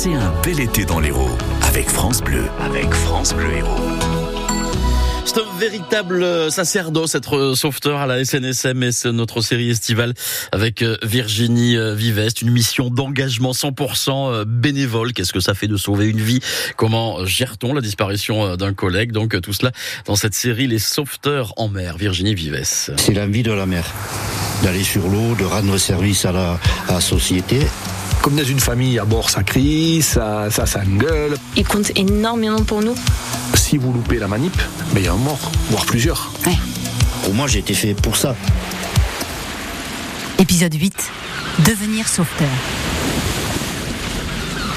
Passez un bel été dans l'Hérault avec France Bleu. Avec France Bleu Héros. C'est un véritable sacerdoce, être sauveteur à la SNSM et c'est notre série estivale avec euh, Virginie euh, Vivest, une mission d'engagement 100% euh, bénévole. Qu'est-ce que ça fait de sauver une vie? Comment gère-t-on la disparition d'un collègue? Donc tout cela dans cette série Les sauveteurs en mer. Virginie Vivest. C'est l'envie de la mer, d'aller sur l'eau, de rendre service à la, à la société comme dans une famille, à bord ça crie, ça, ça s'engueule. Il compte énormément pour nous. Si vous loupez la manip, mais il y a un mort, voire plusieurs. Ouais. Pour moi, j'ai été fait pour ça. Épisode 8. Devenir sauveteur.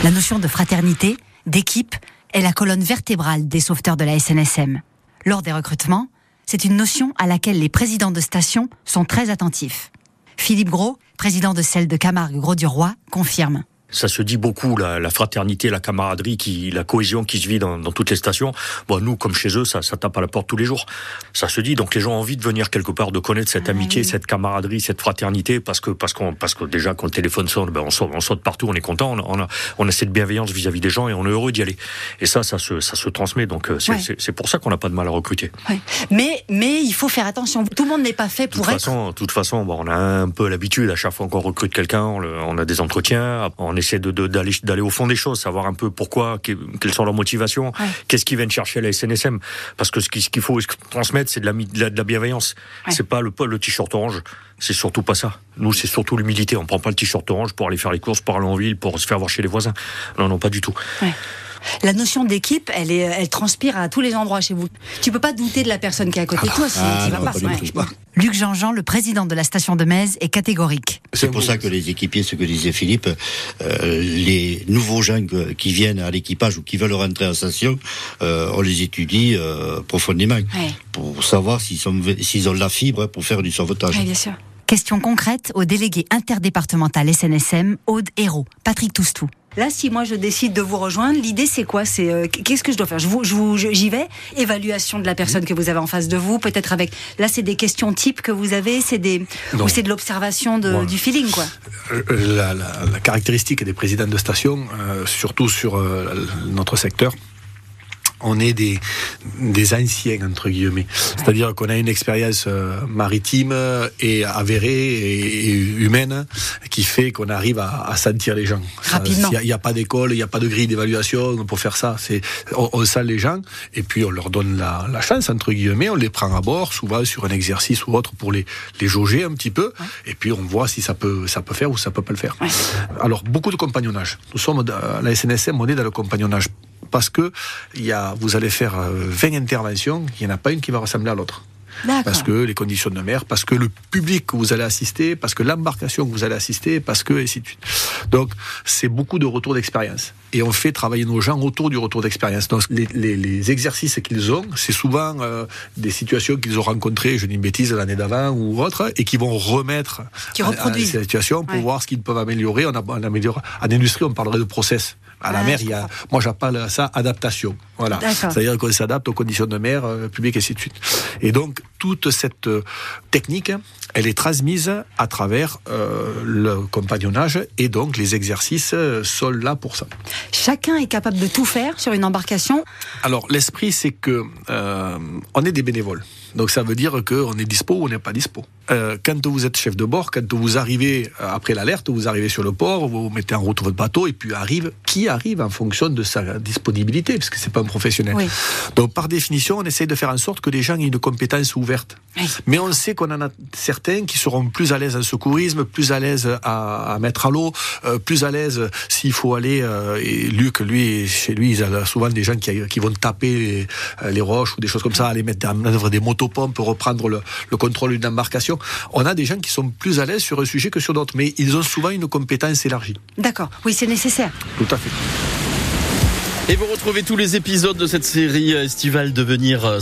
La notion de fraternité, d'équipe, est la colonne vertébrale des sauveteurs de la SNSM. Lors des recrutements, c'est une notion à laquelle les présidents de station sont très attentifs. Philippe Gros, président de celle de Camargue-Gros-du-Roi, confirme ça se dit beaucoup la, la, fraternité, la camaraderie, qui, la cohésion qui se vit dans, dans toutes les stations. Bon, nous, comme chez eux, ça, ça, tape à la porte tous les jours. Ça se dit. Donc les gens ont envie de venir quelque part, de connaître cette ah amitié, oui. cette camaraderie, cette fraternité, parce que parce qu'on parce que déjà quand le téléphone sonne, ben on saute, on saute partout, on est content, on a, on a, cette bienveillance vis-à-vis -vis des gens et on est heureux d'y aller. Et ça, ça se ça se transmet. Donc c'est ouais. pour ça qu'on n'a pas de mal à recruter. Ouais. Mais mais il faut faire attention. Tout le monde n'est pas fait pour de toute être. Façon, de toute façon, bon, on a un peu l'habitude à chaque fois qu'on recrute quelqu'un, on, on, a des entretiens, on essaie de d'aller d'aller au fond des choses, savoir un peu pourquoi, quelles sont leurs motivations, ouais. qu'est-ce qu'ils viennent chercher à la SNSM. Parce que ce qu'il faut transmettre, c'est de la, de la, de la bienveillance. Ouais. C'est pas le, le t-shirt orange. C'est surtout pas ça. Nous, c'est surtout l'humilité. On prend pas le t-shirt orange pour aller faire les courses, pour aller en ville, pour se faire voir chez les voisins. Non, non, pas du tout. Ouais la notion d'équipe, elle, est, elle transpire à tous les endroits chez vous. Tu peux pas douter de la personne qui est à côté de toi si ah, tu vas non, pas. pas. Luc Jean-Jean, le président de la station de Metz, est catégorique. C'est pour ça que les équipiers, ce que disait Philippe, euh, les nouveaux gens que, qui viennent à l'équipage ou qui veulent rentrer en station, euh, on les étudie euh, profondément ouais. pour savoir s'ils, ont la fibre pour faire du sauvetage. Ouais, bien sûr. Question concrète au délégué interdépartemental SNSM, Aude Hérault, Patrick Toustou. Là, si moi je décide de vous rejoindre, l'idée c'est quoi? C'est euh, qu'est-ce que je dois faire? Je vous, je vous, j'y vais? Évaluation de la personne que vous avez en face de vous, peut-être avec. Là, c'est des questions types que vous avez, c'est des Non. ou c'est de l'observation Voilà. du feeling, quoi? Euh, La, la, la caractéristique des présidents de station, euh, surtout sur euh, notre secteur, on est des, des anciens, entre guillemets. C'est-à-dire qu'on a une expérience euh, maritime et avérée et, et humaine qui fait qu'on arrive à, à, sentir les gens. Rapidement. Il n'y a, a, pas d'école, il n'y a pas de grille d'évaluation pour faire ça. C'est, on, on, sent les gens et puis on leur donne la, la, chance, entre guillemets. On les prend à bord, souvent sur un exercice ou autre pour les, les jauger un petit peu. Ouais. Et puis on voit si ça peut, ça peut faire ou ça peut pas le faire. Ouais. Alors, beaucoup de compagnonnage. Nous sommes à la SNSM, on est dans le compagnonnage parce que il y a, vous allez faire 20 interventions, il n'y en a pas une qui va ressembler à l'autre. Parce que les conditions de mer, parce que le public que vous allez assister, parce que l'embarcation que vous allez assister, parce que et ainsi de suite. Donc c'est beaucoup de retour d'expérience. Et on fait travailler nos gens autour du retour d'expérience. Donc les, les, les exercices qu'ils ont, c'est souvent euh, des situations qu'ils ont rencontrées, je dis une bêtise, l'année d'avant ou autre, et qui vont remettre qui reproduisent. ces situations pour ouais. voir ce qu'ils peuvent améliorer. On, a, on améliore. En industrie, on parlerait de process. À la ah, mer, il y a, moi j'appelle ça adaptation. Voilà. C'est-à-dire qu'on s'adapte aux conditions de mer, euh, publiques et ainsi de suite. Et donc, toute cette euh, technique, elle est transmise à travers euh, le compagnonnage et donc les exercices sont là pour ça. Chacun est capable de tout faire sur une embarcation? Alors l'esprit c'est que euh, on est des bénévoles. Donc ça veut dire qu'on est dispo ou on n'est pas dispo. Euh, quand vous êtes chef de bord, quand vous arrivez après l'alerte, vous arrivez sur le port, vous mettez en route votre bateau et puis arrive qui arrive en fonction de sa disponibilité, parce que c'est pas un professionnel. Oui. Donc par définition, on essaie de faire en sorte que les gens aient une compétence ouverte. Oui. Mais on sait qu'on en a certains qui seront plus à l'aise en secourisme, plus à l'aise à, à, mettre à l'eau, euh, plus à l'aise s'il faut aller. Euh, et Luc, lui, chez lui, il a souvent des gens qui, qui vont taper les, euh, les, roches ou des choses comme ça, aller mettre en œuvre des motopompes, reprendre le, le contrôle d'une embarcation. On a des gens qui sont plus à l'aise sur un sujet que sur d'autres, mais ils ont souvent une compétence élargie. D'accord, oui, c'est nécessaire. Tout à fait. Et vous retrouvez tous les épisodes de cette série estivale Devenir